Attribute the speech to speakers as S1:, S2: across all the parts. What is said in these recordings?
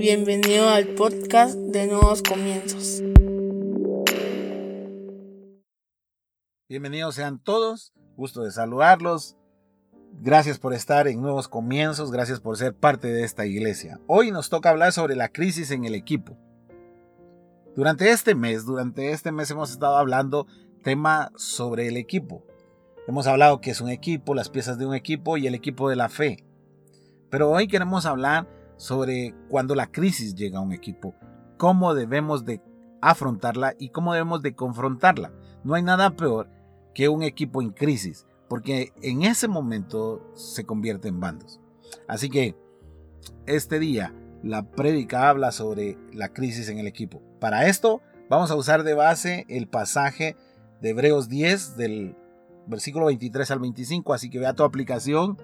S1: Bienvenido al podcast de Nuevos Comienzos.
S2: Bienvenidos sean todos, gusto de saludarlos. Gracias por estar en Nuevos Comienzos, gracias por ser parte de esta iglesia. Hoy nos toca hablar sobre la crisis en el equipo. Durante este mes, durante este mes hemos estado hablando tema sobre el equipo. Hemos hablado que es un equipo, las piezas de un equipo y el equipo de la fe. Pero hoy queremos hablar sobre cuando la crisis llega a un equipo, cómo debemos de afrontarla y cómo debemos de confrontarla. No hay nada peor que un equipo en crisis, porque en ese momento se convierte en bandos. Así que este día la prédica habla sobre la crisis en el equipo. Para esto vamos a usar de base el pasaje de Hebreos 10 del versículo 23 al 25, así que vea tu aplicación,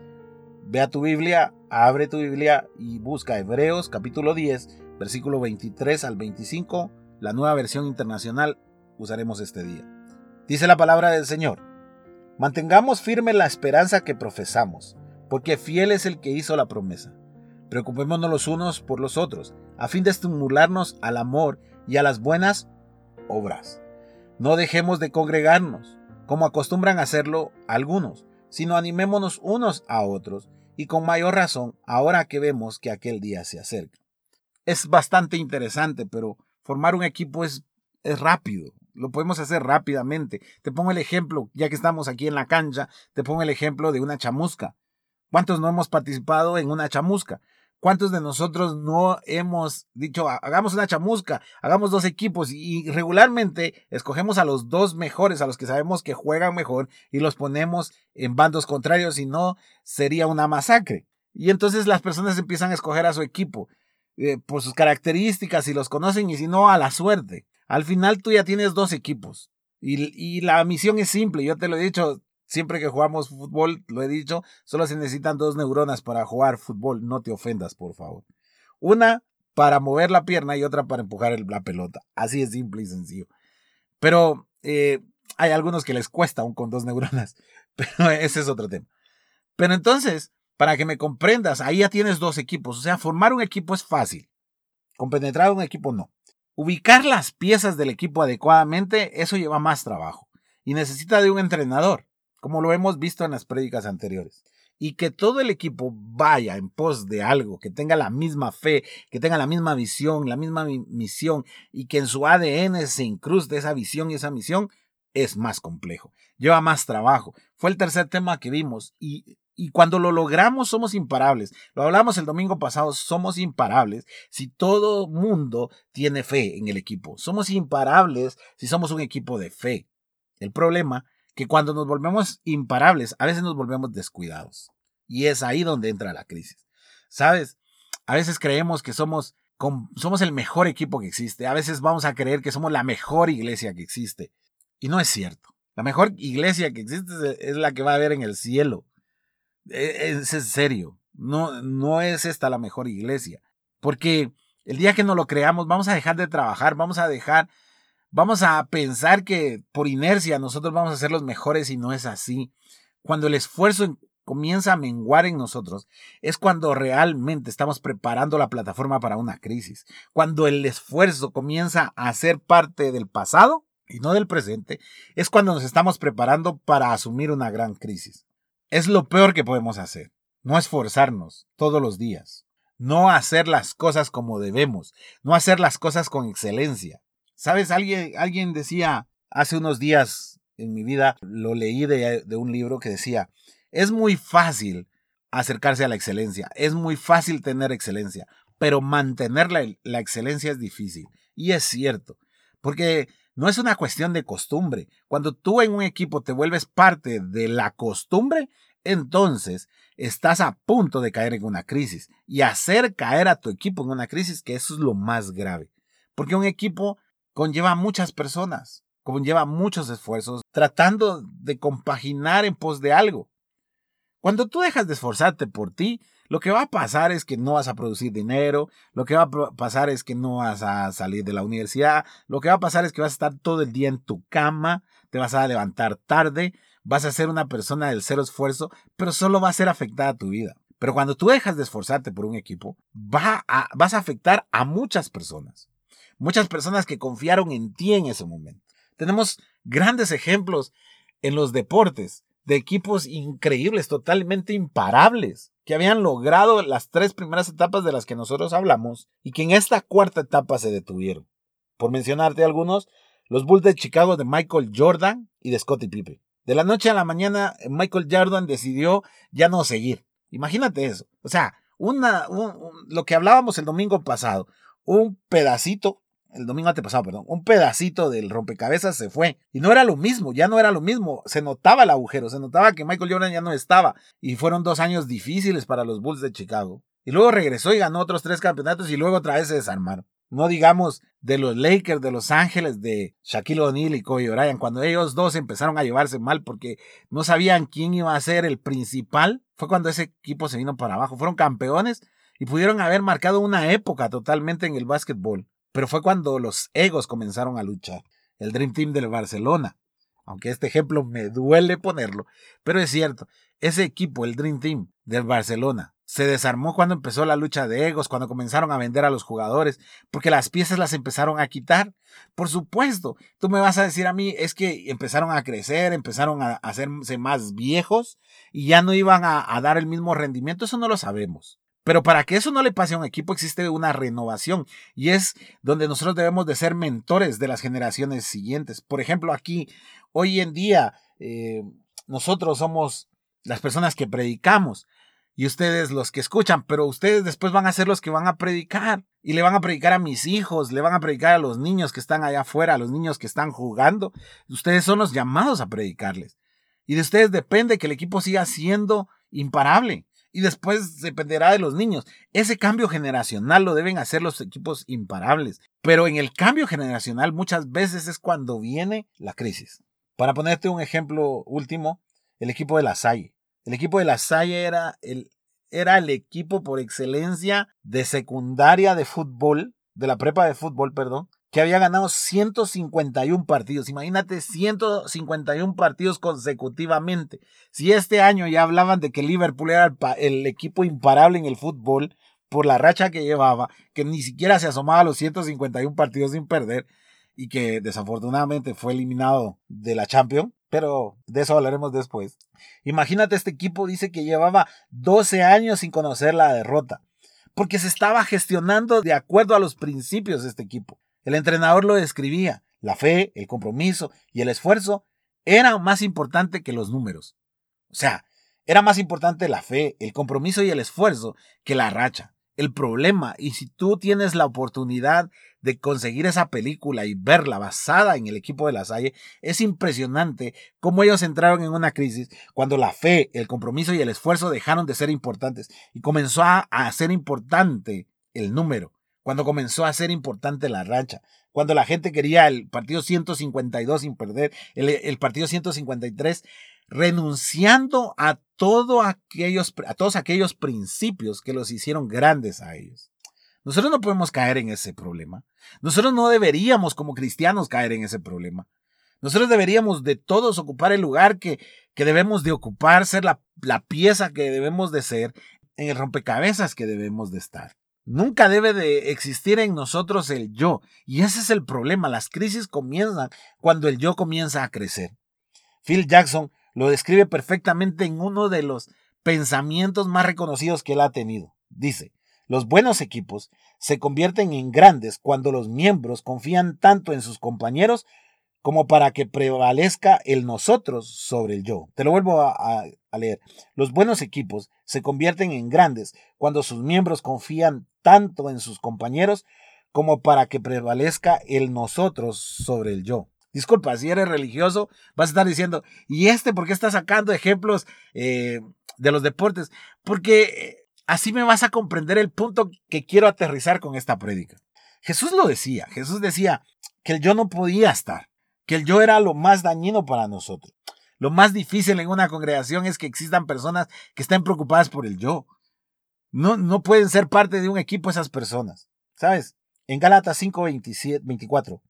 S2: vea tu Biblia, abre tu Biblia y busca Hebreos capítulo 10, versículo 23 al 25, la nueva versión internacional usaremos este día. Dice la palabra del Señor, mantengamos firme la esperanza que profesamos, porque fiel es el que hizo la promesa. Preocupémonos los unos por los otros, a fin de estimularnos al amor y a las buenas obras. No dejemos de congregarnos, como acostumbran hacerlo algunos, sino animémonos unos a otros, y con mayor razón ahora que vemos que aquel día se acerca. Es bastante interesante, pero formar un equipo es, es rápido, lo podemos hacer rápidamente. Te pongo el ejemplo, ya que estamos aquí en la cancha, te pongo el ejemplo de una chamusca. ¿Cuántos no hemos participado en una chamusca? ¿Cuántos de nosotros no hemos dicho, hagamos una chamusca, hagamos dos equipos y regularmente escogemos a los dos mejores, a los que sabemos que juegan mejor y los ponemos en bandos contrarios, si no sería una masacre. Y entonces las personas empiezan a escoger a su equipo eh, por sus características, si los conocen y si no, a la suerte. Al final tú ya tienes dos equipos y, y la misión es simple, yo te lo he dicho, Siempre que jugamos fútbol, lo he dicho, solo se necesitan dos neuronas para jugar fútbol. No te ofendas, por favor. Una para mover la pierna y otra para empujar la pelota. Así es simple y sencillo. Pero eh, hay algunos que les cuesta aún con dos neuronas. Pero ese es otro tema. Pero entonces, para que me comprendas, ahí ya tienes dos equipos. O sea, formar un equipo es fácil. Compenetrar un equipo no. Ubicar las piezas del equipo adecuadamente, eso lleva más trabajo. Y necesita de un entrenador como lo hemos visto en las prédicas anteriores. Y que todo el equipo vaya en pos de algo, que tenga la misma fe, que tenga la misma visión, la misma misión, y que en su ADN se incruste esa visión y esa misión, es más complejo, lleva más trabajo. Fue el tercer tema que vimos y, y cuando lo logramos somos imparables. Lo hablamos el domingo pasado, somos imparables si todo mundo tiene fe en el equipo. Somos imparables si somos un equipo de fe. El problema que cuando nos volvemos imparables, a veces nos volvemos descuidados. Y es ahí donde entra la crisis. ¿Sabes? A veces creemos que somos, somos el mejor equipo que existe. A veces vamos a creer que somos la mejor iglesia que existe. Y no es cierto. La mejor iglesia que existe es la que va a haber en el cielo. E, es, en serio. No, no es esta la mejor iglesia. Porque el día que no lo creamos, vamos a dejar de trabajar, vamos a dejar vamos a pensar que por inercia nosotros vamos a ser los mejores y no es así. Cuando el esfuerzo comienza a menguar en nosotros, es cuando realmente estamos preparando la plataforma para una crisis. Cuando el esfuerzo comienza a ser parte del pasado y no del presente, es cuando nos estamos preparando para asumir una gran crisis. Es lo peor que podemos hacer. No esforzarnos todos los días. No hacer las cosas como debemos. No hacer las cosas con excelencia. ¿Sabes? Alguien, alguien decía hace unos días en mi vida, lo leí de, de un libro que decía, es muy fácil acercarse a la excelencia, es muy fácil tener excelencia, pero mantener la, la, excelencia es difícil. Y es cierto, porque no es una cuestión de costumbre. Cuando tú en un equipo te vuelves parte de la costumbre, entonces estás a punto de caer en una crisis y hacer caer a tu equipo en una crisis, que eso es lo más grave. Porque un equipo conlleva muchas personas, conlleva muchos esfuerzos tratando de compaginar en pos de algo. Cuando tú dejas de esforzarte por ti, lo que va a pasar es que no vas a producir dinero, lo que va a pasar es que no vas a salir de la universidad, lo que va a pasar es que vas a estar todo el día en tu cama, te vas a levantar tarde, vas a ser una persona del cero esfuerzo, pero solo va a ser afectada tu vida. Pero cuando tú dejas de esforzarte por un equipo, va a, vas a afectar a muchas personas. Muchas personas que confiaron en ti en ese momento. Tenemos grandes ejemplos en los deportes de equipos increíbles, totalmente imparables, que habían logrado las tres primeras etapas de las que nosotros hablamos y que en esta cuarta etapa se detuvieron. Por mencionarte algunos, los Bulls de Chicago de Michael Jordan y de Scottie Pippen. De la noche a la mañana, Michael Jordan decidió ya no seguir. Imagínate eso. O sea, una, lo que hablábamos el domingo pasado, un pedacito, el domingo antepasado, perdón, un pedacito del rompecabezas se fue. Y no era lo mismo, ya no era lo mismo. Se notaba el agujero, se notaba que Michael Jordan ya no estaba. Y fueron dos años difíciles para los Bulls de Chicago. Y luego regresó y ganó otros tres campeonatos y luego otra vez se desarmaron. No digamos de los Lakers de Los Ángeles, de Shaquille O'Neal y Kobe Bryant, cuando ellos dos empezaron a llevarse mal porque no sabían quién iba a ser el principal, fue cuando ese equipo se vino para abajo. Fueron campeones y pudieron haber marcado una época totalmente en el básquetbol. Pero fue cuando los egos comenzaron a luchar. El Dream Team del Barcelona. Aunque este ejemplo me duele ponerlo, pero es cierto. Ese equipo, el Dream Team del Barcelona, se desarmó cuando empezó la lucha de egos, cuando comenzaron a vender a los jugadores, porque las piezas las empezaron a quitar. Por supuesto, tú me vas a decir a mí, es que empezaron a crecer, empezaron a hacerse más viejos y ya no iban a, dar el mismo rendimiento, eso no lo sabemos. Pero para que eso no le pase a un equipo existe una renovación y es donde nosotros debemos de ser mentores de las generaciones siguientes. Por ejemplo, aquí, hoy en día, eh, nosotros somos las personas que predicamos y ustedes los que escuchan, pero ustedes después van a ser los que van a predicar y le van a predicar a mis hijos, le van a predicar a los niños que están allá afuera, a los niños que están jugando. Ustedes son los llamados a predicarles. Y de ustedes depende que el equipo siga siendo imparable. Y después dependerá de los niños. Ese cambio generacional lo deben hacer los equipos imparables. Pero en el cambio generacional muchas veces es cuando viene la crisis. Para ponerte un ejemplo último, el equipo de la Salle. El equipo de la Salle era el, era el equipo por excelencia de secundaria de fútbol, de la prepa de fútbol, perdón, que había ganado 151 partidos. Imagínate 151 partidos consecutivamente. Si este año ya hablaban de que Liverpool era el, equipo imparable en el fútbol por la racha que llevaba, que ni siquiera se asomaba a los 151 partidos sin perder y que desafortunadamente fue eliminado de la Champions, pero de eso hablaremos después. Imagínate, este equipo dice que llevaba 12 años sin conocer la derrota, porque se estaba gestionando de acuerdo a los principios de este equipo. El entrenador lo describía, la fe, el compromiso y el esfuerzo eran más importante que los números. O sea, era más importante la fe, el compromiso y el esfuerzo que la racha el problema. Y si tú tienes la oportunidad de conseguir esa película y verla basada en el equipo de la Salle, es impresionante cómo ellos entraron en una crisis cuando la fe, el compromiso y el esfuerzo dejaron de ser importantes y comenzó a, ser importante el número, cuando comenzó a ser importante la racha, cuando la gente quería el partido 152 sin perder, el, partido 153 renunciando a, aquellos, a todos aquellos principios que los hicieron grandes a ellos. Nosotros no podemos caer en ese problema. Nosotros no deberíamos como cristianos caer en ese problema. Nosotros deberíamos de todos ocupar el lugar que, que debemos de ocupar, ser la, la pieza que debemos de ser, en el rompecabezas que debemos de estar. Nunca debe de existir en nosotros el yo. Y ese es el problema. Las crisis comienzan cuando el yo comienza a crecer. Phil Jackson lo describe perfectamente en uno de los pensamientos más reconocidos que él ha tenido. Dice, los buenos equipos se convierten en grandes cuando los miembros confían tanto en sus compañeros como para que prevalezca el nosotros sobre el yo. Te lo vuelvo a, leer. Los buenos equipos se convierten en grandes cuando sus miembros confían tanto en sus compañeros como para que prevalezca el nosotros sobre el yo. Disculpa, si eres religioso, vas a estar diciendo, ¿y este por qué está sacando ejemplos eh, de los deportes? Porque eh, así me vas a comprender el punto que quiero aterrizar con esta prédica. Jesús lo decía, Jesús decía que el yo no podía estar, que el yo era lo más dañino para nosotros. Lo más difícil en una congregación es que existan personas que estén preocupadas por el yo. No, no pueden ser parte de un equipo esas personas. ¿Sabes? En Gálatas 5, 24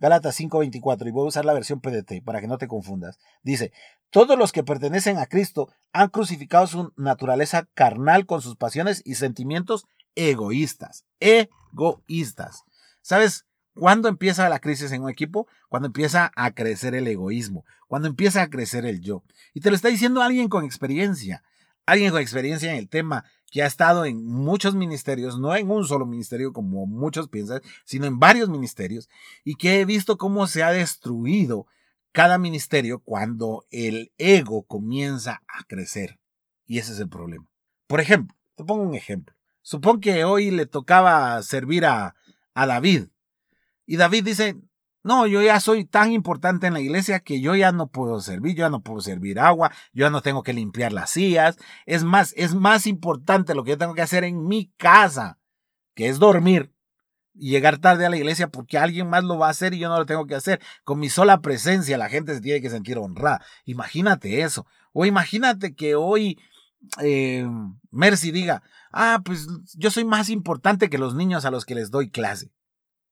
S2: Gálatas 5:24, y voy a usar la versión PDT para que no te confundas. Dice, todos los que pertenecen a Cristo han crucificado su naturaleza carnal con sus pasiones y sentimientos egoístas. Egoístas. ¿Sabes cuándo empieza la crisis en un equipo? Cuando empieza a crecer el egoísmo, cuando empieza a crecer el yo. Y te lo está diciendo alguien con experiencia, alguien con experiencia en el tema, que ha estado en muchos ministerios, no en un solo ministerio como muchos piensan, sino en varios ministerios, y que he visto cómo se ha destruido cada ministerio cuando el ego comienza a crecer. Y ese es el problema. Por ejemplo, te pongo un ejemplo. Supón que hoy le tocaba servir a, a David. Y David dice, no, yo ya soy tan importante en la iglesia que yo ya no puedo servir, yo ya no puedo servir agua, yo ya no tengo que limpiar las sillas. Es más, es más importante lo que yo tengo que hacer en mi casa, que es dormir y llegar tarde a la iglesia porque alguien más lo va a hacer y yo no lo tengo que hacer. Con mi sola presencia la gente se tiene que sentir honrada. Imagínate eso. O imagínate que hoy eh, Mercy diga, ah, pues yo soy más importante que los niños a los que les doy clase.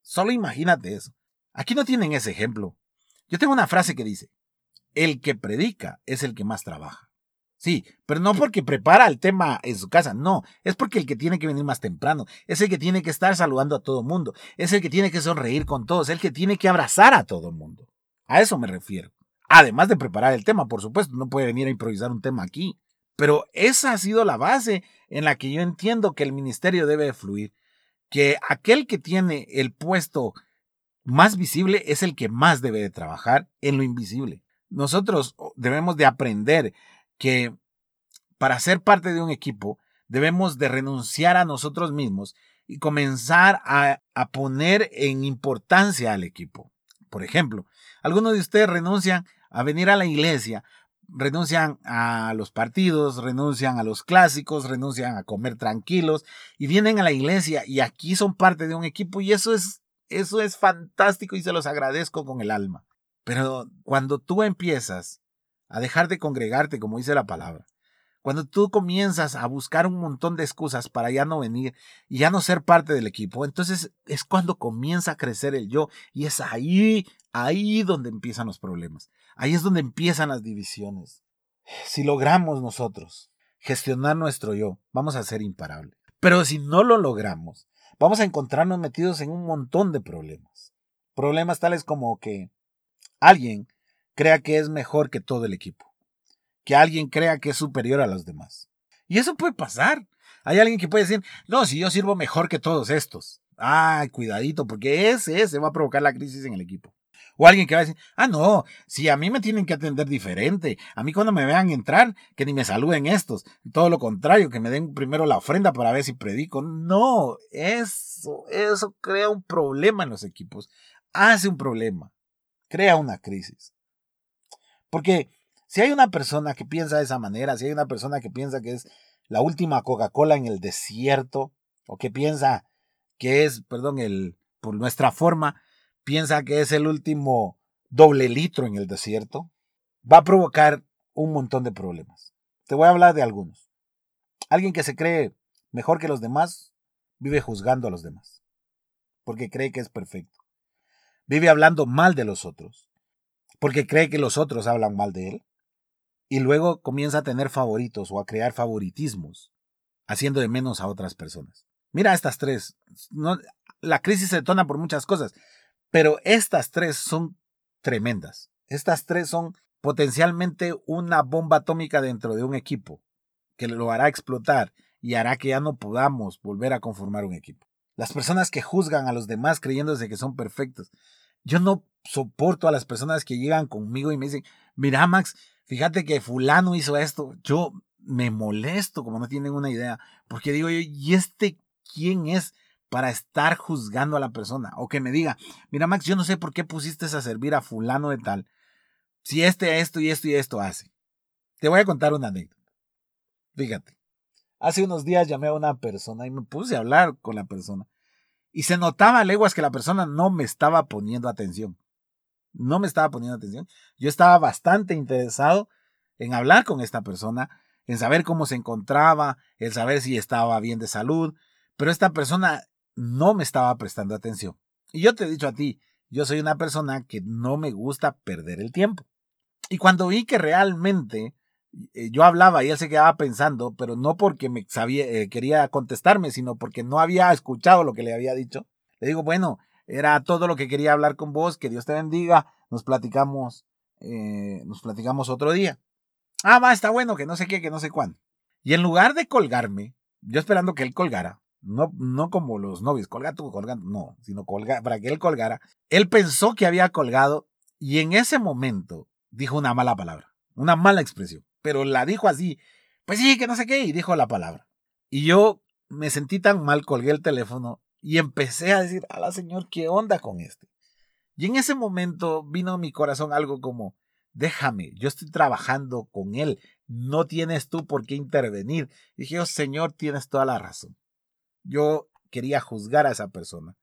S2: Solo imagínate eso. Aquí no tienen ese ejemplo. Yo tengo una frase que dice, el que predica es el que más trabaja. Sí, pero no porque prepara el tema en su casa, no, es porque el que tiene que venir más temprano, es el que tiene que estar saludando a todo el mundo, es el que tiene que sonreír con todos, es el que tiene que abrazar a todo el mundo. A eso me refiero. Además de preparar el tema, por supuesto, no puede venir a improvisar un tema aquí. Pero esa ha sido la base en la que yo entiendo que el ministerio debe fluir. Que aquel que tiene el puesto más visible es el que más debe de trabajar en lo invisible. Nosotros debemos de aprender que para ser parte de un equipo debemos de renunciar a nosotros mismos y comenzar a, a poner en importancia al equipo. Por ejemplo, algunos de ustedes renuncian a venir a la iglesia, renuncian a los partidos, renuncian a los clásicos, renuncian a comer tranquilos y vienen a la iglesia y aquí son parte de un equipo y eso es eso es fantástico y se los agradezco con el alma. Pero cuando tú empiezas a dejar de congregarte, como dice la palabra, cuando tú comienzas a buscar un montón de excusas para ya no venir y ya no ser parte del equipo, entonces es cuando comienza a crecer el yo y es ahí, ahí donde empiezan los problemas. Ahí es donde empiezan las divisiones. Si logramos nosotros gestionar nuestro yo, vamos a ser imparables. Pero si no lo logramos, vamos a encontrarnos metidos en un montón de problemas. Problemas tales como que alguien crea que es mejor que todo el equipo, que alguien crea que es superior a los demás. Y eso puede pasar. Hay alguien que puede decir, no, si yo sirvo mejor que todos estos. Ay, cuidadito, porque ese, ese va a provocar la crisis en el equipo. O alguien que va a decir, ah, no, si a mí me tienen que atender diferente, a mí cuando me vean entrar, que ni me saluden estos, todo lo contrario, que me den primero la ofrenda para ver si predico. No, eso, eso crea un problema en los equipos, hace un problema, crea una crisis. Porque si hay una persona que piensa de esa manera, si hay una persona que piensa que es la última Coca-Cola en el desierto, o que piensa que es, perdón, el, por nuestra forma, piensa que es el último doble litro en el desierto, va a provocar un montón de problemas. Te voy a hablar de algunos. Alguien que se cree mejor que los demás vive juzgando a los demás, porque cree que es perfecto. Vive hablando mal de los otros, porque cree que los otros hablan mal de él. Y luego comienza a tener favoritos o a crear favoritismos, haciendo de menos a otras personas. Mira estas tres. la crisis se detona por muchas cosas, pero estas tres son tremendas. Estas tres son potencialmente una bomba atómica dentro de un equipo que lo hará explotar y hará que ya no podamos volver a conformar un equipo. Las personas que juzgan a los demás creyéndose que son perfectos. Yo no soporto a las personas que llegan conmigo y me dicen, mira Max, fíjate que fulano hizo esto. Yo me molesto como no tienen una idea, porque digo, ¿y este quién es? Para estar juzgando a la persona. O que me diga, mira Max, yo no sé por qué pusiste a servir a fulano de tal. Si este esto y esto y esto hace. Te voy a contar una anécdota. Fíjate. Hace unos días llamé a una persona y me puse a hablar con la persona. Y se notaba a leguas que la persona no me estaba poniendo atención. No me estaba poniendo atención. Yo estaba bastante interesado en hablar con esta persona, en saber cómo se encontraba, en saber si estaba bien de salud. Pero esta persona no me estaba prestando atención. Y yo te he dicho a ti, yo soy una persona que no me gusta perder el tiempo. Y cuando vi que realmente eh, yo hablaba y él se quedaba pensando, pero no porque me eh, quería contestarme, sino porque no había escuchado lo que le había dicho. Le digo, bueno, era todo lo que quería hablar con vos, que Dios te bendiga, nos platicamos, eh, nos platicamos otro día. Ah, va, está bueno, que no sé qué, que no sé cuándo. Y en lugar de colgarme, yo esperando que él colgara, no, no como los novios, colga tú, colga, no, sino colga, para que él colgara, él pensó que había colgado y en ese momento dijo una mala palabra, una mala expresión pero la dijo así, pues sí, que no sé qué, y dijo la palabra. Y yo me sentí tan mal, colgué el teléfono y empecé a decir, a la señor, ¿qué onda con este? Y en ese momento vino a mi corazón algo como, déjame, yo estoy trabajando con él, no tienes tú por qué intervenir. Y dije, oh, señor, tienes toda la razón. Yo quería juzgar a esa persona.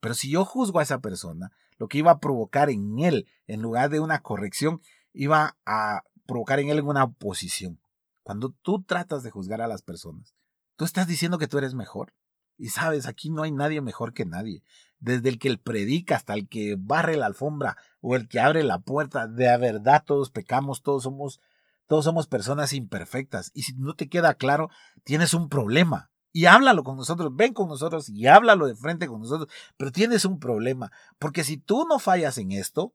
S2: Pero si yo juzgo a esa persona, lo que iba a provocar en él, en lugar de una corrección, iba a provocar en él una oposición. Cuando tú tratas de juzgar a las personas, tú estás diciendo que tú eres mejor. Y sabes, aquí no hay nadie mejor que nadie. Desde el que predica hasta el que barre la alfombra o el que abre la puerta, de verdad todos pecamos, todos somos, todos somos personas imperfectas. Y si no te queda claro, tienes un problema. Y háblalo con nosotros, ven con nosotros y háblalo de frente con nosotros. Pero tienes un problema. Porque si tú no fallas en esto,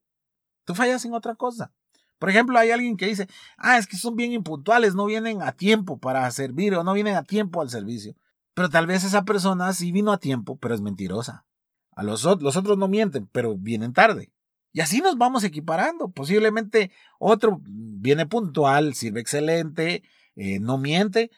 S2: tú fallas en otra cosa. Por ejemplo, hay alguien que dice, ah, es que son bien impuntuales, no vienen a tiempo para servir o no vienen a tiempo al servicio. Pero tal vez esa persona sí vino a tiempo, pero es mentirosa. A los, los otros no mienten, pero vienen tarde. Y así nos vamos equiparando. Posiblemente otro viene puntual, sirve excelente, eh, no miente,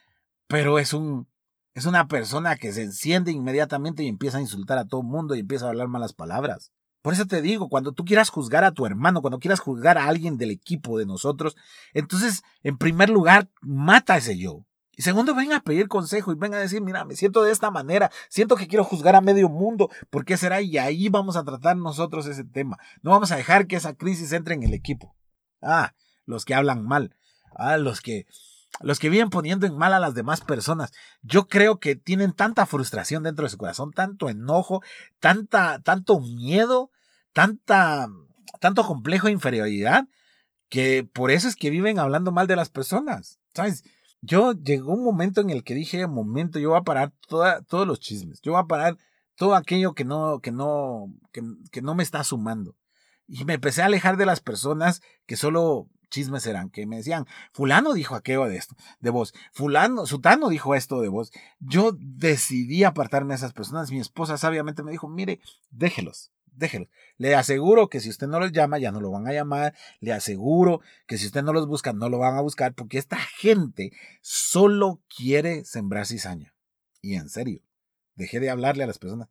S2: pero es un es una persona que se enciende inmediatamente y empieza a insultar a todo el mundo y empieza a hablar malas palabras. Por eso te digo, cuando tú quieras juzgar a tu hermano, cuando quieras juzgar a alguien del equipo de nosotros, entonces, en primer lugar, mata ese yo. Y segundo, ven a pedir consejo y ven a decir, mira, me siento de esta manera, siento que quiero juzgar a medio mundo, ¿por qué será? Y ahí vamos a tratar nosotros ese tema. No vamos a dejar que esa crisis entre en el equipo. Ah, los que hablan mal. Ah, los que los que viven poniendo en mal a las demás personas. Yo creo que tienen tanta frustración dentro de su corazón, tanto enojo, tanta, tanto miedo, tanta, tanto complejo de inferioridad, que por eso es que viven hablando mal de las personas. ¿Sabes? Yo llegó un momento en el que dije, momento, yo voy a parar toda, todos los chismes, yo voy a parar todo aquello que no, que no, que, que no me está sumando. Y me empecé a alejar de las personas que solo chismes eran que me decían, fulano dijo aquello de esto, de vos, fulano, sutano dijo esto de vos. Yo decidí apartarme de esas personas. Mi esposa sabiamente me dijo, mire, déjelos, déjelos. Le aseguro que si usted no los llama, ya no lo van a llamar. Le aseguro que si usted no los busca, no lo van a buscar, porque esta gente solo quiere sembrar cizaña. Y en serio, dejé de hablarle a las personas.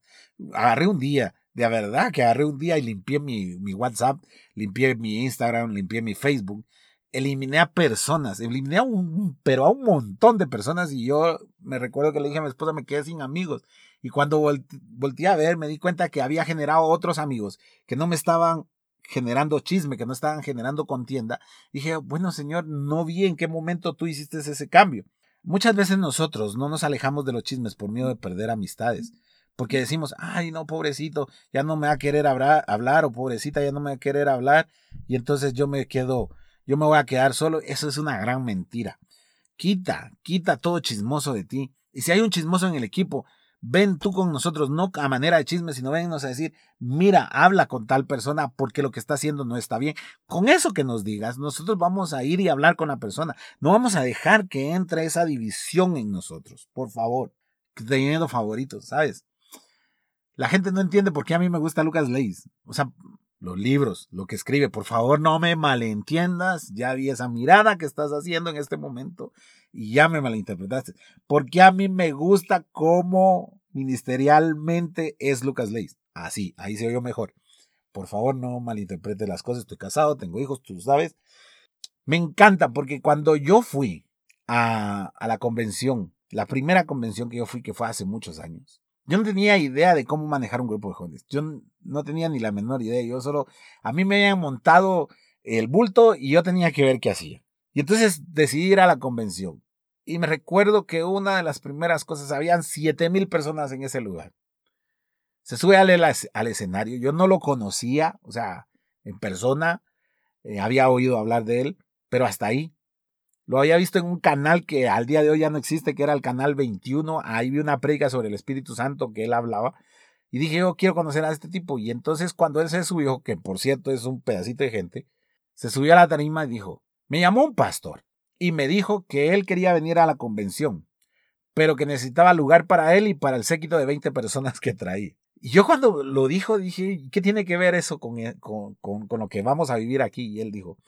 S2: Agarré un día, de verdad que agarré un día y limpié mi, mi WhatsApp, limpié mi Instagram, limpié mi Facebook, eliminé a personas, eliminé a un, pero a un montón de personas y yo me recuerdo que le dije a mi esposa me quedé sin amigos y cuando volteé a ver me di cuenta que había generado otros amigos que no me estaban generando chisme, que no estaban generando contienda. Dije, bueno señor, no vi en qué momento tú hiciste ese cambio. Muchas veces nosotros no nos alejamos de los chismes por miedo de perder amistades. Porque decimos, ay, no, pobrecito, ya no me va a querer hablar, o pobrecita, ya no me va a querer hablar, y entonces yo me quedo, yo me voy a quedar solo. Eso es una gran mentira. Quita, quita todo chismoso de ti. Y si hay un chismoso en el equipo, ven tú con nosotros, no a manera de chisme, sino vennos a decir, mira, habla con tal persona porque lo que está haciendo no está bien. Con eso que nos digas, nosotros vamos a ir y hablar con la persona. No vamos a dejar que entre esa división en nosotros, por favor. Teniendo favoritos, ¿sabes? La gente no entiende por qué a mí me gusta Lucas Leis. O sea, los libros, lo que escribe. Por favor, no me malentiendas. Ya vi esa mirada que estás haciendo en este momento y ya me malinterpretaste. Porque a mí me gusta cómo ministerialmente es Lucas Leis. Así, ahí se oyó mejor. Por favor, no malinterprete las cosas. Estoy casado, tengo hijos, tú sabes. Me encanta porque cuando yo fui a, a la convención, la primera convención que yo fui, que fue hace muchos años, yo no tenía idea de cómo manejar un grupo de jóvenes. Yo no tenía ni la menor idea. Yo solo, a mí me habían montado el bulto y yo tenía que ver qué hacía. Y entonces decidí ir a la convención. Y me recuerdo que una de las primeras cosas, habían siete mil personas en ese lugar. Se sube al, al escenario. Yo no lo conocía, o sea, en persona. Eh, había oído hablar de él, pero hasta ahí. Lo había visto en un canal que al día de hoy ya no existe, que era el canal 21. Ahí vi una predica sobre el Espíritu Santo que él hablaba. Y dije, yo quiero conocer a este tipo. Y entonces cuando él se subió, que por cierto es un pedacito de gente, se subió a la tarima y dijo, me llamó un pastor y me dijo que él quería venir a la convención, pero que necesitaba lugar para él y para el séquito de 20 personas que traía. Y yo cuando lo dijo dije, ¿qué tiene que ver eso e, con, con, con, lo que vamos a vivir aquí? Y él dijo,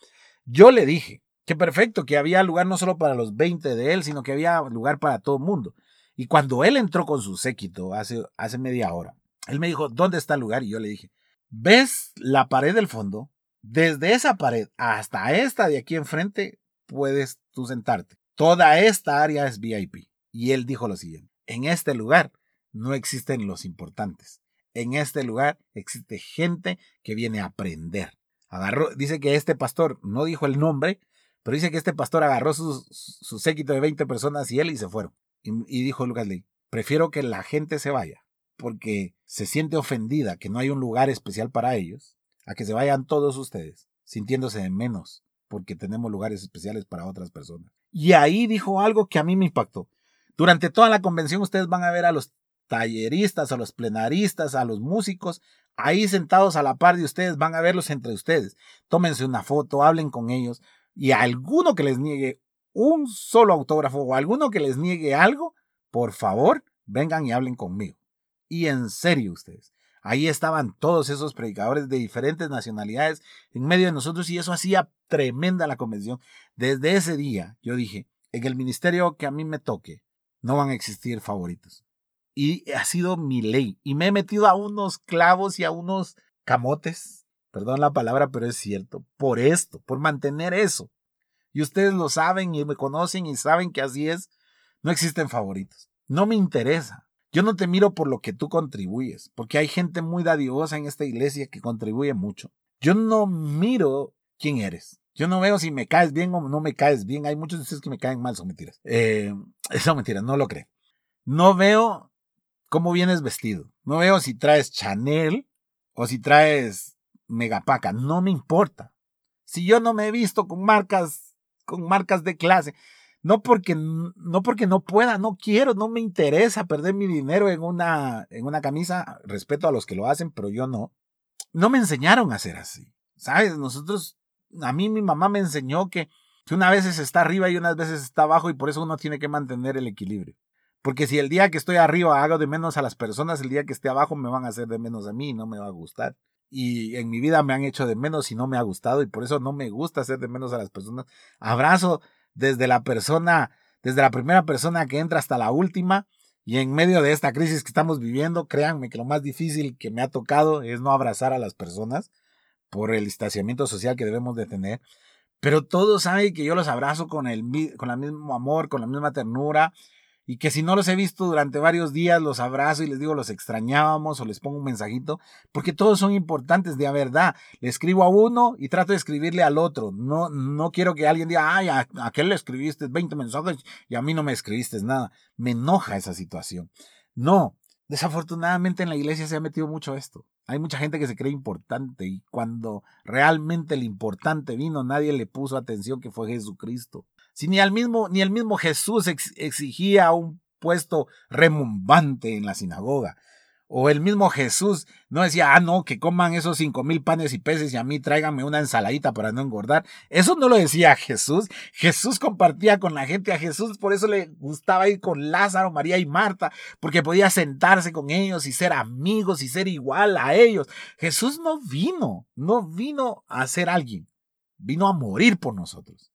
S2: yo le dije que perfecto, que había lugar no solo para los 20 de él, sino que había lugar para todo el mundo. Y cuando él entró con su séquito hace, hace media hora, él me dijo, ¿dónde está el lugar? Y yo le dije, ¿ves la pared del fondo? Desde esa pared hasta esta de aquí enfrente puedes tú sentarte. Toda esta área es VIP. Y él dijo lo siguiente, en este lugar no existen los importantes. En este lugar existe gente que viene a aprender. Agarró, dice que este pastor, no dijo el nombre, pero dice que este pastor agarró su, su séquito de 20 personas y él y se fueron. Y, dijo Lucas Lee, prefiero que la gente se vaya porque se siente ofendida que no hay un lugar especial para ellos, a que se vayan todos ustedes sintiéndose de menos porque tenemos lugares especiales para otras personas. Y ahí dijo algo que a mí me impactó. Durante toda la convención ustedes van a ver a los talleristas, a los plenaristas, a los músicos, ahí sentados a la par de ustedes, van a verlos entre ustedes. Tómense una foto, hablen con ellos y a alguno que les niegue un solo autógrafo o alguno que les niegue algo, por favor, vengan y hablen conmigo. Y en serio ustedes. Ahí estaban todos esos predicadores de diferentes nacionalidades en medio de nosotros y eso hacía tremenda la convención. Desde ese día yo dije, en el ministerio que a mí me toque, no van a existir favoritos. Y ha sido mi ley. Y me he metido a unos clavos y a unos camotes, perdón la palabra, pero es cierto, por esto, por mantener eso. Y ustedes lo saben y me conocen y saben que así es. No existen favoritos. No me interesa. Yo no te miro por lo que tú contribuyes, porque hay gente muy dadivosa en esta iglesia que contribuye mucho. Yo no miro quién eres. Yo no veo si me caes bien o no me caes bien. Hay muchos de ustedes que me caen mal, son mentiras. Eh, son mentiras, no lo creen. No veo cómo vienes vestido. No veo si traes Chanel o si traes Megapaca. No me importa. Si yo no me he visto con marcas, con marcas de clase, no porque, no porque no pueda, no quiero, no me interesa perder mi dinero en una, en una camisa. Respeto a los que lo hacen, pero yo no. No me enseñaron a hacer así. ¿Sabes? Nosotros, a mí mi mamá me enseñó que, que una vez está arriba y unas veces está abajo y por eso uno tiene que mantener el equilibrio. Porque si el día que estoy arriba hago de menos a las personas, el día que esté abajo me van a hacer de menos a mí y no me va a gustar. Y en mi vida me han hecho de menos y no me ha gustado y por eso no me gusta hacer de menos a las personas. Abrazo desde la persona, desde la primera persona que entra hasta la última. Y en medio de esta crisis que estamos viviendo, créanme que lo más difícil que me ha tocado es no abrazar a las personas por el distanciamiento social que debemos de tener. Pero todos saben que yo los abrazo con el, con el mismo amor, con la misma ternura y que si no los he visto durante varios días, los abrazo y les digo los extrañábamos o les pongo un mensajito, porque todos son importantes de verdad. Le escribo a uno y trato de escribirle al otro. No, no quiero que alguien diga, ay, a, aquel le escribiste 20 mensajes y a mí no me escribiste nada. Me enoja esa situación. No, desafortunadamente en la iglesia se ha metido mucho esto. Hay mucha gente que se cree importante y cuando realmente el importante vino, nadie le puso atención que fue Jesucristo. Si ni, mismo, ni el mismo Jesús exigía un puesto remumbante en la sinagoga. O el mismo Jesús no decía, ah, no, que coman esos cinco mil panes y peces y a mí tráiganme una ensaladita para no engordar. Eso no lo decía Jesús. Jesús compartía con la gente. A Jesús por eso le gustaba ir con Lázaro, María y Marta, porque podía sentarse con ellos y ser amigos y ser igual a ellos. Jesús no vino, no vino a ser alguien, vino a morir por nosotros.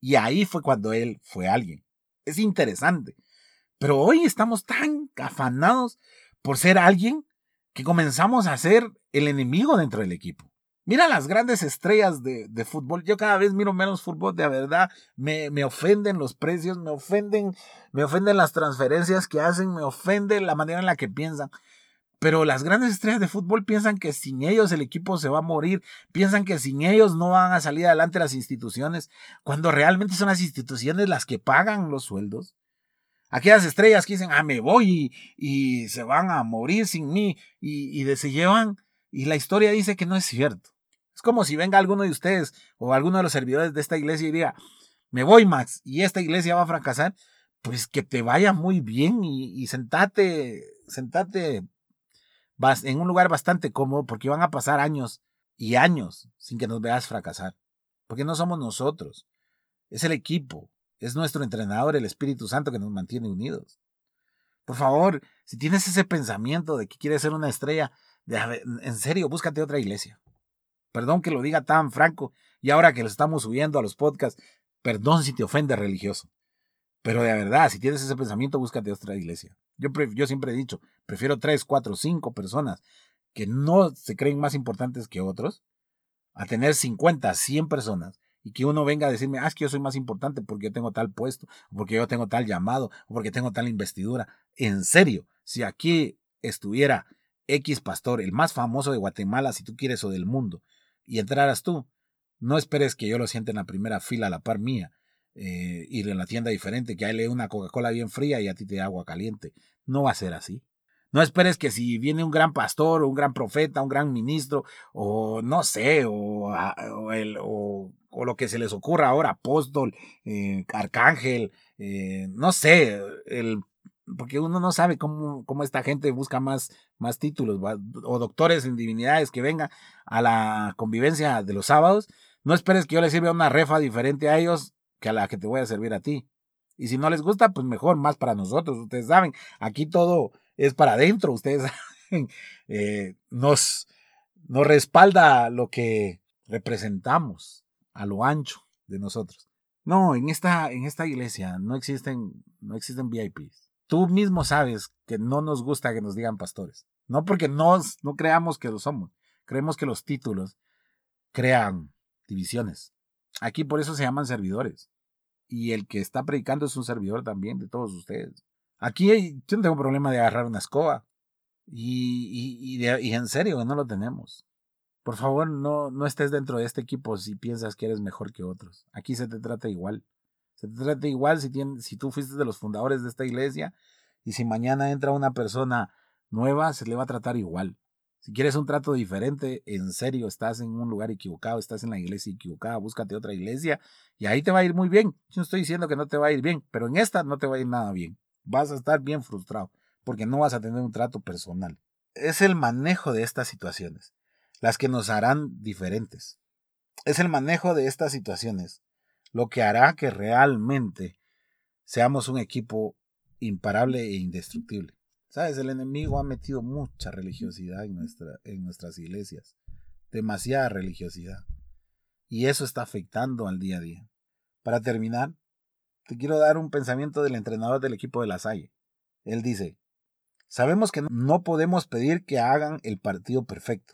S2: Y ahí fue cuando él fue alguien. Es interesante. Pero hoy estamos tan afanados por ser alguien que comenzamos a ser el enemigo dentro del equipo. Mira las grandes estrellas de, fútbol. Yo cada vez miro menos fútbol, de verdad. Me, me, ofenden los precios, me ofenden, me ofenden las transferencias que hacen, me ofende la manera en la que piensan. Pero las grandes estrellas de fútbol piensan que sin ellos el equipo se va a morir, piensan que sin ellos no van a salir adelante las instituciones, cuando realmente son las instituciones las que pagan los sueldos. Aquellas estrellas que dicen, ah, me voy y, se van a morir sin mí y, se llevan. Y la historia dice que no es cierto. Es como si venga alguno de ustedes o alguno de los servidores de esta iglesia y diga, me voy, Max, y esta iglesia va a fracasar. Pues que te vaya muy bien y, y sentate, sentate en un lugar bastante cómodo porque van a pasar años y años sin que nos veas fracasar. Porque no somos nosotros, es el equipo, es nuestro entrenador, el Espíritu Santo, que nos mantiene unidos. Por favor, si tienes ese pensamiento de que quieres ser una estrella, en serio, búscate otra iglesia. Perdón que lo diga tan franco, y ahora que lo estamos subiendo a los podcasts, perdón si te ofende religioso. Pero de verdad, si tienes ese pensamiento, búscate otra iglesia. Yo, yo siempre he dicho, prefiero tres, cuatro, cinco personas que no se creen más importantes que otros, a tener 50, 100 personas y que uno venga a decirme, ah, es que yo soy más importante porque yo tengo tal puesto, porque yo tengo tal llamado, porque tengo tal investidura. En serio, si aquí estuviera X pastor, el más famoso de Guatemala, si tú quieres, o del mundo, y entraras tú, no esperes que yo lo siente en la primera fila a la par mía, eh, ir en la tienda diferente, que a él le una Coca-Cola bien fría y a ti te da agua caliente. No va a ser así. No esperes que si viene un gran pastor, un gran profeta, un gran ministro, o no sé, o, el, o, lo que se les ocurra ahora, apóstol, eh, arcángel, eh, no sé, el, porque uno no sabe cómo, cómo esta gente busca más, más títulos, o doctores en divinidades que vengan a la convivencia de los sábados. No esperes que yo les sirva una refa diferente a ellos que a la que te voy a servir a ti. Y si no les gusta, pues mejor, más para nosotros. Ustedes saben, aquí todo es para adentro, ustedes saben, eh, nos, nos respalda lo que representamos a lo ancho de nosotros. No, en esta, en esta iglesia no existen, no existen VIPs. Tú mismo sabes que no nos gusta que nos digan pastores. No porque nos, no creamos que lo somos. Creemos que los títulos crean divisiones. Aquí por eso se llaman servidores. Y el que está predicando es un servidor también de todos ustedes. Aquí yo no tengo problema de agarrar una escoba. Y, y, en serio, no lo tenemos. Por favor, no, no estés dentro de este equipo si piensas que eres mejor que otros. Aquí se te trata igual. Se te trata igual si, si tú fuiste de los fundadores de esta iglesia y si mañana entra una persona nueva, se le va a tratar igual. Si quieres un trato diferente, en serio, estás en un lugar equivocado, estás en la iglesia equivocada, búscate otra iglesia y ahí te va a ir muy bien. Yo no estoy diciendo que no te va a ir bien, pero en esta no te va a ir nada bien. Vas a estar bien frustrado porque no vas a tener un trato personal. Es el manejo de estas situaciones las que nos harán diferentes. Es el manejo de estas situaciones lo que hará que realmente seamos un equipo imparable e indestructible. Sabes, el enemigo ha metido mucha religiosidad en, nuestra, en nuestras iglesias, demasiada religiosidad. Y eso está afectando al día a día. Para terminar, te quiero dar un pensamiento del entrenador del equipo de la Salle. Él dice, sabemos que no podemos pedir que hagan el partido perfecto.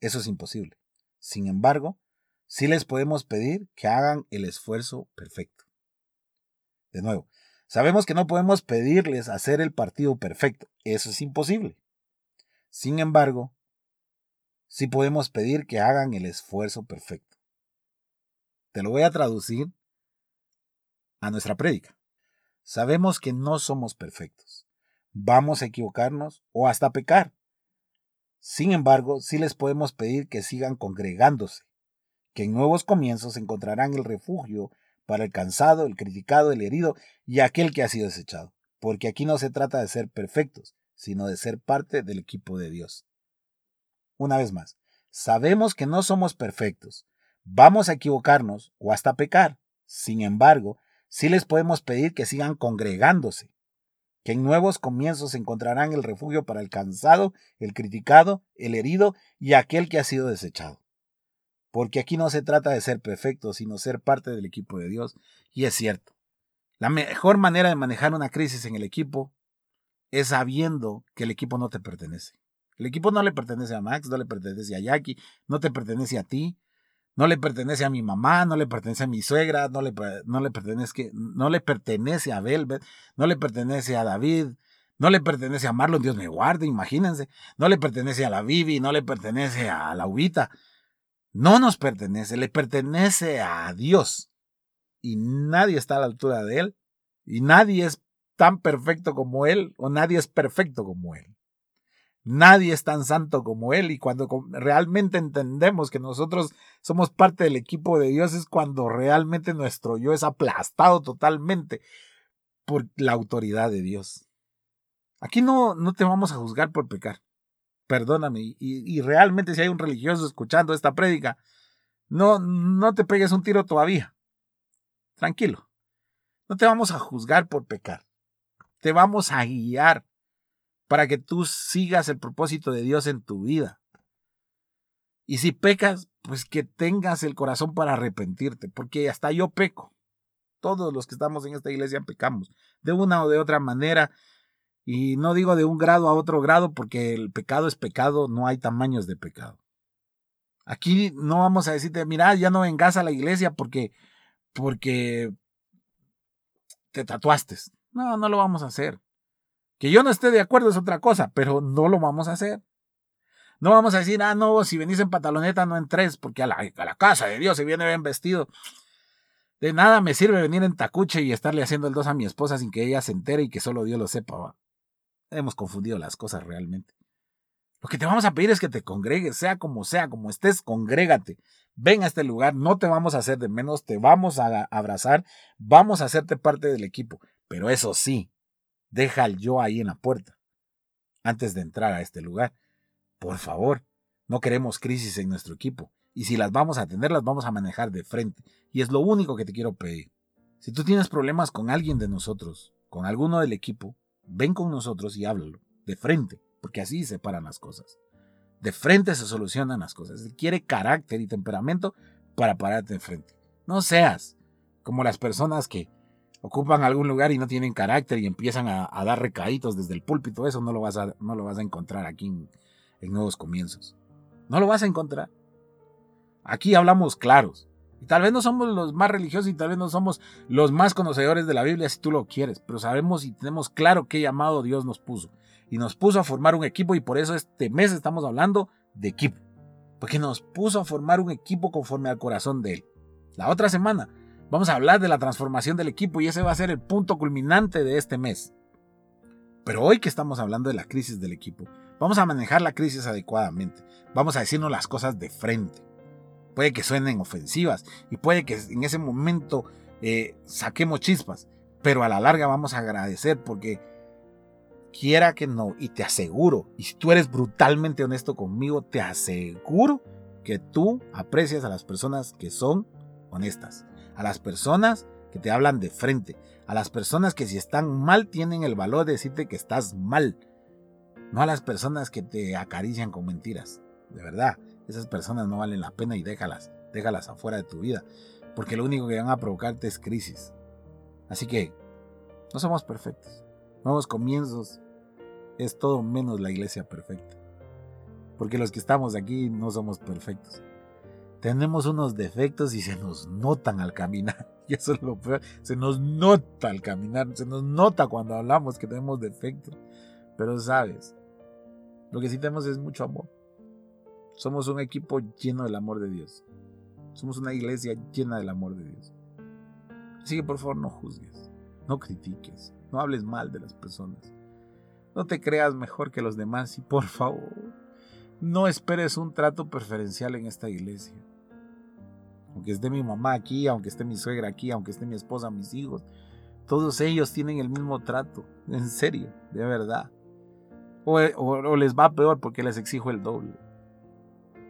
S2: Eso es imposible. Sin embargo, sí les podemos pedir que hagan el esfuerzo perfecto. De nuevo, Sabemos que no podemos pedirles hacer el partido perfecto, eso es imposible. Sin embargo, sí podemos pedir que hagan el esfuerzo perfecto. Te lo voy a traducir a nuestra prédica. Sabemos que no somos perfectos. Vamos a equivocarnos o hasta pecar. Sin embargo, sí les podemos pedir que sigan congregándose, que en nuevos comienzos encontrarán el refugio para el cansado, el criticado, el herido y aquel que ha sido desechado. Porque aquí no se trata de ser perfectos, sino de ser parte del equipo de Dios. Una vez más, sabemos que no somos perfectos, vamos a equivocarnos o hasta pecar. Sin embargo, sí les podemos pedir que sigan congregándose, que en nuevos comienzos encontrarán el refugio para el cansado, el criticado, el herido y aquel que ha sido desechado porque aquí no se trata de ser perfecto, sino ser parte del equipo de Dios. Y es cierto. La mejor manera de manejar una crisis en el equipo es sabiendo que el equipo no te pertenece. El equipo no le pertenece a Max, no le pertenece a Jackie, no te pertenece a ti, no le pertenece a mi mamá, no le pertenece a mi suegra, no le, no le, pertenece, no le pertenece a Velvet, no le pertenece a David, no le pertenece a Marlon, Dios me guarde, imagínense, no le pertenece a la Vivi, no le pertenece a la Ubita, no nos pertenece, le pertenece a Dios. Y nadie está a la altura de Él Y nadie es tan perfecto como Él o nadie es perfecto como Él. Nadie es tan santo como Él y cuando realmente entendemos que nosotros somos parte del equipo de Dios es cuando realmente nuestro yo es aplastado totalmente por la autoridad de Dios. Aquí no, no te vamos a juzgar por pecar. Perdóname. Y, realmente si hay un religioso escuchando esta prédica, no, no te pegues un tiro todavía. Tranquilo. No te vamos a juzgar por pecar. Te vamos a guiar para que tú sigas el propósito de Dios en tu vida. Y si pecas, pues que tengas el corazón para arrepentirte, porque hasta yo peco. Todos los que estamos en esta iglesia pecamos, de una o de otra manera. Y no digo de un grado a otro grado, porque el pecado es pecado, no hay tamaños de pecado. Aquí no vamos a decirte, mira, ya no vengas a la iglesia porque, porque te tatuaste. No, no lo vamos a hacer. Que yo no esté de acuerdo es otra cosa, pero no lo vamos a hacer. No vamos a decir, ah, no, si venís en pantaloneta no entres, porque a la, a la casa de Dios se viene bien vestido. De nada me sirve venir en tacuche y estarle haciendo el dos a mi esposa sin que ella se entere y que solo Dios lo sepa. Hemos confundido las cosas realmente. Lo que te vamos a pedir es que te congregues, sea como sea, como estés, congrégate. Ven a este lugar, no te vamos a hacer de menos, te vamos a abrazar, vamos a hacerte parte del equipo. Pero eso sí, Deja el yo ahí en la puerta antes de entrar a este lugar. Por favor, no queremos crisis en nuestro equipo. Y si las vamos a tener, las vamos a manejar de frente. Y es lo único que te quiero pedir. Si tú tienes problemas con alguien de nosotros, con alguno del equipo, ven con nosotros y háblalo. De frente. Porque así se paran las cosas. De frente se solucionan las cosas. Él quiere carácter y temperamento para pararte de frente. No seas como las personas que ocupan algún lugar y no tienen carácter y empiezan a, dar recaditos desde el púlpito, eso no lo vas a, no lo vas a encontrar aquí en, Nuevos Comienzos. No lo vas a encontrar. Aquí hablamos claros. Y tal vez no somos los más religiosos y tal vez no somos los más conocedores de la Biblia si tú lo quieres, pero sabemos y tenemos claro qué llamado Dios nos puso. Y nos puso a formar un equipo y por eso este mes estamos hablando de equipo. Porque nos puso a formar un equipo conforme al corazón de Él. La otra semana Vamos a hablar de la transformación del equipo y ese va a ser el punto culminante de este mes. Pero hoy que estamos hablando de la crisis del equipo, vamos a manejar la crisis adecuadamente. Vamos a decirnos las cosas de frente. Puede que suenen ofensivas y puede que en ese momento eh, saquemos chispas, pero a la larga vamos a agradecer porque quiera que no, y te aseguro, y si tú eres brutalmente honesto conmigo, te aseguro que tú aprecias a las personas que son honestas a las personas que te hablan de frente, a las personas que si están mal tienen el valor de decirte que estás mal, no a las personas que te acarician con mentiras. De verdad, esas personas no valen la pena y déjalas, déjalas afuera de tu vida, porque lo único que van a provocarte es crisis. Así que, no somos perfectos. Nuevos comienzos es todo menos la iglesia perfecta. Porque los que estamos aquí no somos perfectos tenemos unos defectos y se nos notan al caminar. Y eso es lo peor. Se nos nota al caminar. Se nos nota cuando hablamos que tenemos defectos. Pero sabes, lo que sí tenemos es mucho amor. Somos un equipo lleno del amor de Dios. Somos una iglesia llena del amor de Dios. Así que por favor no juzgues, no critiques, no hables mal de las personas. No te creas mejor que los demás y por favor, no esperes un trato preferencial en esta iglesia aunque esté mi mamá aquí, aunque esté mi suegra aquí, aunque esté mi esposa, mis hijos, todos ellos tienen el mismo trato, en serio, de verdad. O, les va peor porque les exijo el doble.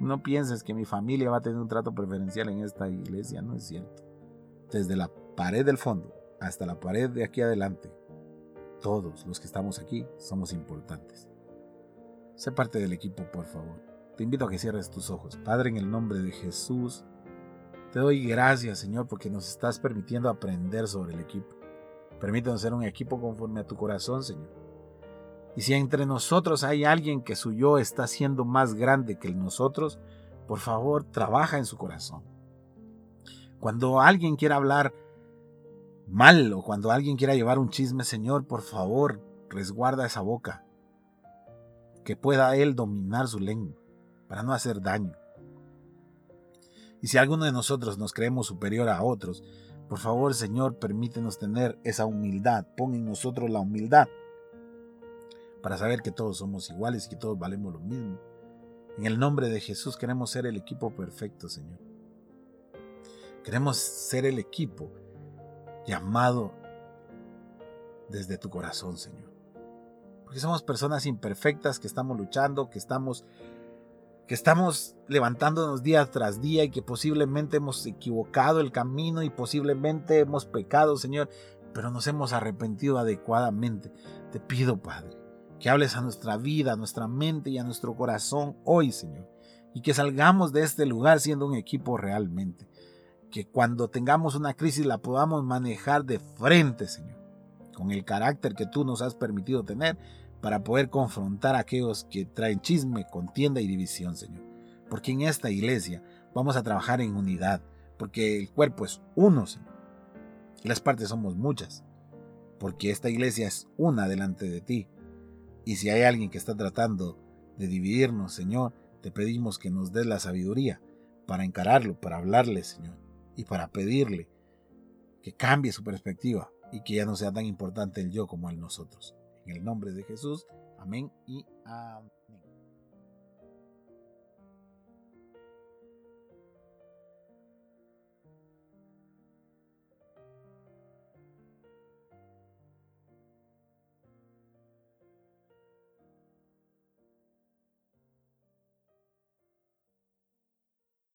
S2: No pienses que mi familia va a tener un trato preferencial en esta iglesia, no es cierto. Desde la pared del fondo hasta la pared de aquí adelante, todos los que estamos aquí somos importantes. Sé parte del equipo, por favor. Te invito a que cierres tus ojos. Padre, en el nombre de Jesús, te doy gracias, Señor, porque nos estás permitiendo aprender sobre el equipo. Permítanos ser un equipo conforme a tu corazón, Señor. Y si entre nosotros hay alguien que su yo está siendo más grande que el nosotros, por favor, trabaja en su corazón. Cuando alguien quiera hablar mal o cuando alguien quiera llevar un chisme, Señor, por favor, resguarda esa boca. Que pueda él dominar su lengua para no hacer daño. Y si alguno de nosotros nos creemos superior a otros, Por favor, Señor, permítenos tener esa humildad. Pon en nosotros la humildad para saber que todos somos iguales y que todos valemos lo mismo. En el nombre de Jesús queremos ser el equipo perfecto, Señor. Queremos ser el equipo llamado desde tu corazón, Señor. Porque somos personas imperfectas que estamos luchando, que estamos que estamos levantándonos día tras día y que posiblemente hemos equivocado el camino y posiblemente hemos pecado, Señor, pero nos hemos arrepentido adecuadamente. Te pido, Padre, que hables a nuestra vida, a nuestra mente y a nuestro corazón hoy, Señor, y que salgamos de este lugar siendo un equipo realmente. Que cuando tengamos una crisis la podamos manejar de frente, Señor, con el carácter que tú nos has permitido tener para poder confrontar a aquellos que traen chisme, contienda y división, Señor. Porque en esta iglesia vamos a trabajar en unidad, porque el cuerpo es uno, Señor. Y las partes somos muchas, porque esta iglesia es una delante de ti. Y si hay alguien que está tratando de dividirnos, Señor, te pedimos que nos des la sabiduría para encararlo, para hablarle, Señor, y para pedirle que cambie su perspectiva y que ya no sea tan importante el yo como el nosotros. En el nombre de Jesús. Amén y amén.